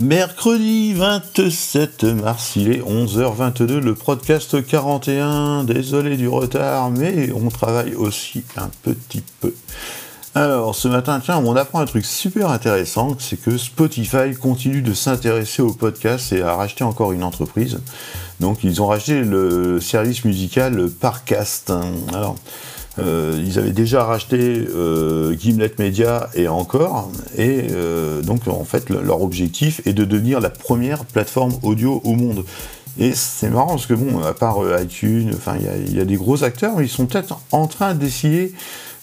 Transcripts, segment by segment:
Mercredi 27 mars, il est 11h22, le podcast 41. Désolé du retard, mais on travaille aussi un petit peu. Alors, ce matin, tiens, on apprend un truc super intéressant, c'est que Spotify continue de s'intéresser au podcast et à racheter encore une entreprise. Donc, ils ont racheté le service musical Parcast. Alors, euh, ils avaient déjà racheté euh, Gimlet Media et encore, et euh, donc en fait leur objectif est de devenir la première plateforme audio au monde. Et c'est marrant parce que bon, à part iTunes, enfin il y, a des gros acteurs, mais ils sont peut-être en train d'essayer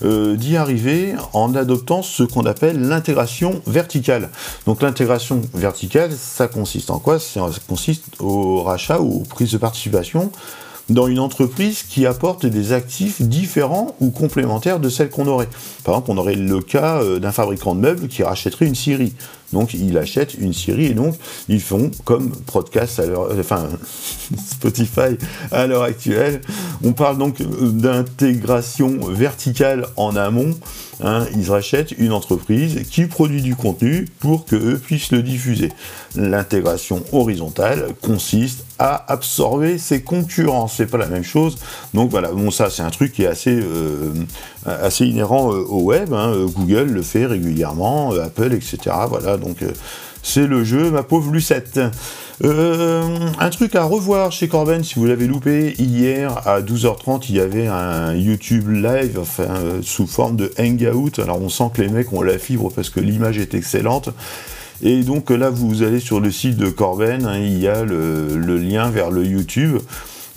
d'y arriver en adoptant ce qu'on appelle l'intégration verticale. Donc l'intégration verticale, ça consiste en quoi? Ça consiste au rachat ou aux prises de participation dans une entreprise qui apporte des actifs différents ou complémentaires de celles qu'on aurait. Par exemple, on aurait le cas euh, d'un fabricant de meubles qui rachèterait une scierie. Donc, il achète une scierie et donc, ils font comme podcast, à enfin, Spotify à l'heure actuelle. On parle donc euh, d'intégration verticale en amont. Hein. ils rachètent une entreprise qui produit du contenu pour qu'eux puissent le diffuser. L'intégration horizontale consiste à absorber ses concurrents. C'est pas la même chose. Donc voilà, bon ça c'est un truc qui est assez, euh, inhérent euh, au web. Hein. Google le fait régulièrement, Apple, etc. Voilà, donc c'est le jeu, ma pauvre Lucette. un truc à revoir chez Corben, si vous l'avez loupé, hier à 12h30, il y avait un YouTube live enfin, sous forme de hangout. Alors on sent que les mecs ont la fibre parce que l'image est excellente. Et donc là, vous allez sur le site de Corben, hein, il y a le, lien vers le YouTube.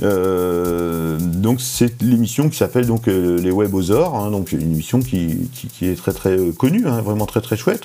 Euh, donc c'est l'émission qui s'appelle donc euh, les Webosaures, hein, donc une émission qui, est très très euh, connue, hein, vraiment très très chouette.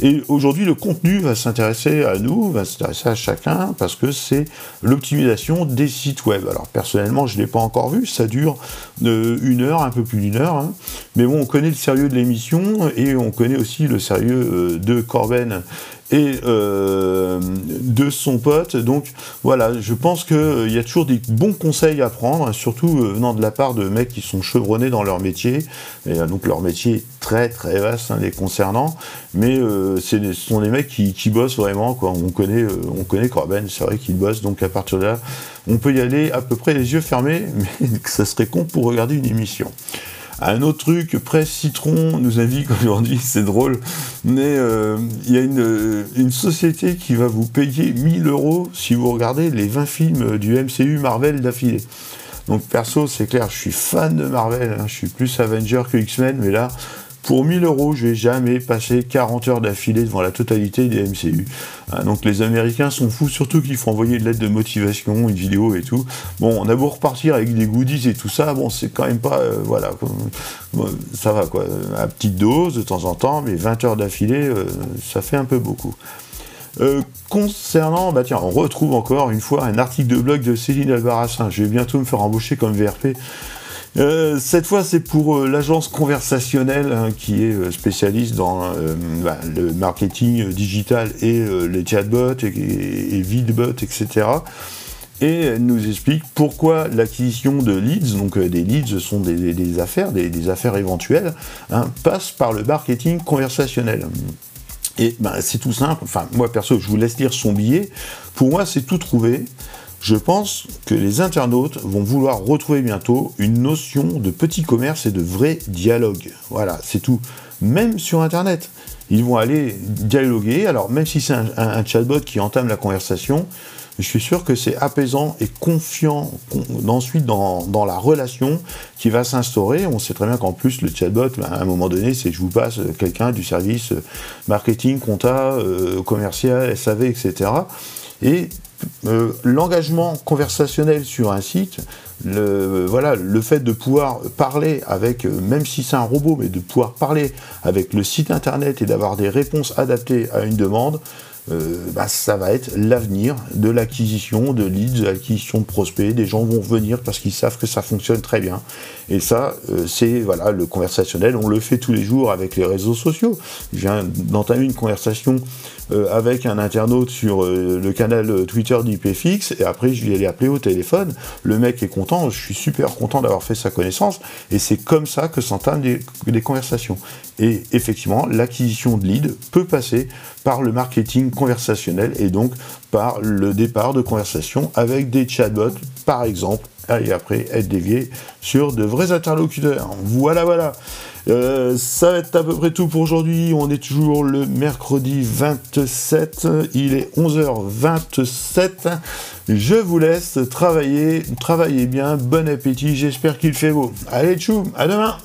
Et aujourd'hui le contenu va s'intéresser à nous, va s'intéresser à chacun parce que c'est l'optimisation des sites web. Alors personnellement je l'ai pas encore vu, ça dure une heure, un peu plus d'une heure, hein. mais bon on connaît le sérieux de l'émission et on connaît aussi le sérieux de Corben et euh, de son pote. Donc voilà, je pense qu'il euh, y a toujours des bons conseils à prendre, surtout euh, venant de la part de mecs qui sont chevronnés dans leur métier. Et donc leur métier est très très vaste hein, les concernant, mais ce sont des mecs qui, bossent vraiment. Quoi. On connaît, on connaît Corben, c'est vrai qu'il bosse, donc à partir de là, on peut y aller à peu près les yeux fermés, mais ça serait con pour regarder une émission. Un autre truc, Presse Citron nous indique aujourd'hui, c'est drôle, mais euh, il y a une, une, société qui va vous payer 1000 euros si vous regardez les 20 films du MCU Marvel d'affilée. Donc perso, c'est clair, je suis fan de Marvel, hein, je suis plus Avenger que X-Men, mais là, pour 1000 euros, je vais jamais passer 40 heures d'affilée devant la totalité des MCU. Ah, donc les Américains sont fous, surtout qu'il faut envoyer une lettre de motivation, une vidéo et tout. Bon, on a beau repartir avec des goodies et tout ça, bon, c'est quand même pas, euh, voilà, ça va quoi, à petite dose de temps en temps, mais 20 heures d'affilée, euh, ça fait un peu beaucoup. Euh, concernant, bah tiens, on retrouve encore une fois un article de blog de Céline Albarracin. Je vais bientôt me faire embaucher comme VRP. Euh, cette fois, c'est pour euh, l'agence conversationnelle hein, qui est euh, spécialiste dans bah, le marketing digital et les chatbots et, et, videbots, etc. Et elle nous explique pourquoi l'acquisition de leads, donc des leads sont des, affaires, des, affaires éventuelles, hein, passe par le marketing conversationnel. Et ben, c'est tout simple, enfin moi perso, je vous laisse lire son billet. Pour moi, c'est tout trouvé je pense que les internautes vont vouloir retrouver bientôt une notion de petit commerce et de vrai dialogue. Voilà, c'est tout. Même sur Internet, ils vont aller dialoguer. Alors, même si c'est un, chatbot qui entame la conversation, je suis sûr que c'est apaisant et confiant ensuite dans, la relation qui va s'instaurer. On sait très bien qu'en plus, le chatbot, ben, à un moment donné, c'est je vous passe quelqu'un du service marketing, compta, euh, commercial, SAV, etc. Et euh, l'engagement conversationnel sur un site, le, voilà, le fait de pouvoir parler avec, euh, même si c'est un robot, mais de pouvoir parler avec le site internet et d'avoir des réponses adaptées à une demande, euh, bah, ça va être l'avenir de l'acquisition de leads, de l'acquisition de prospects. Des gens vont venir parce qu'ils savent que ça fonctionne très bien. Et ça, c'est voilà le conversationnel. On le fait tous les jours avec les réseaux sociaux. Je viens d'entamer une conversation euh, avec un internaute sur euh, le canal euh, Twitter d'IPFX, et après je lui ai appelé au téléphone. Le mec est content, je suis super content d'avoir fait sa connaissance, et c'est comme ça que s'entament des, conversations. Et effectivement, l'acquisition de leads peut passer par le marketing conversationnel et donc par le départ de conversation avec des chatbots, par exemple, et après être dévié sur de vrais interlocuteurs. Voilà, voilà. Euh, ça va être à peu près tout pour aujourd'hui. On est toujours le mercredi 27. Il est 11h27. Je vous laisse travailler. Travaillez bien. Bon appétit. J'espère qu'il fait beau. Allez, tchou. À demain.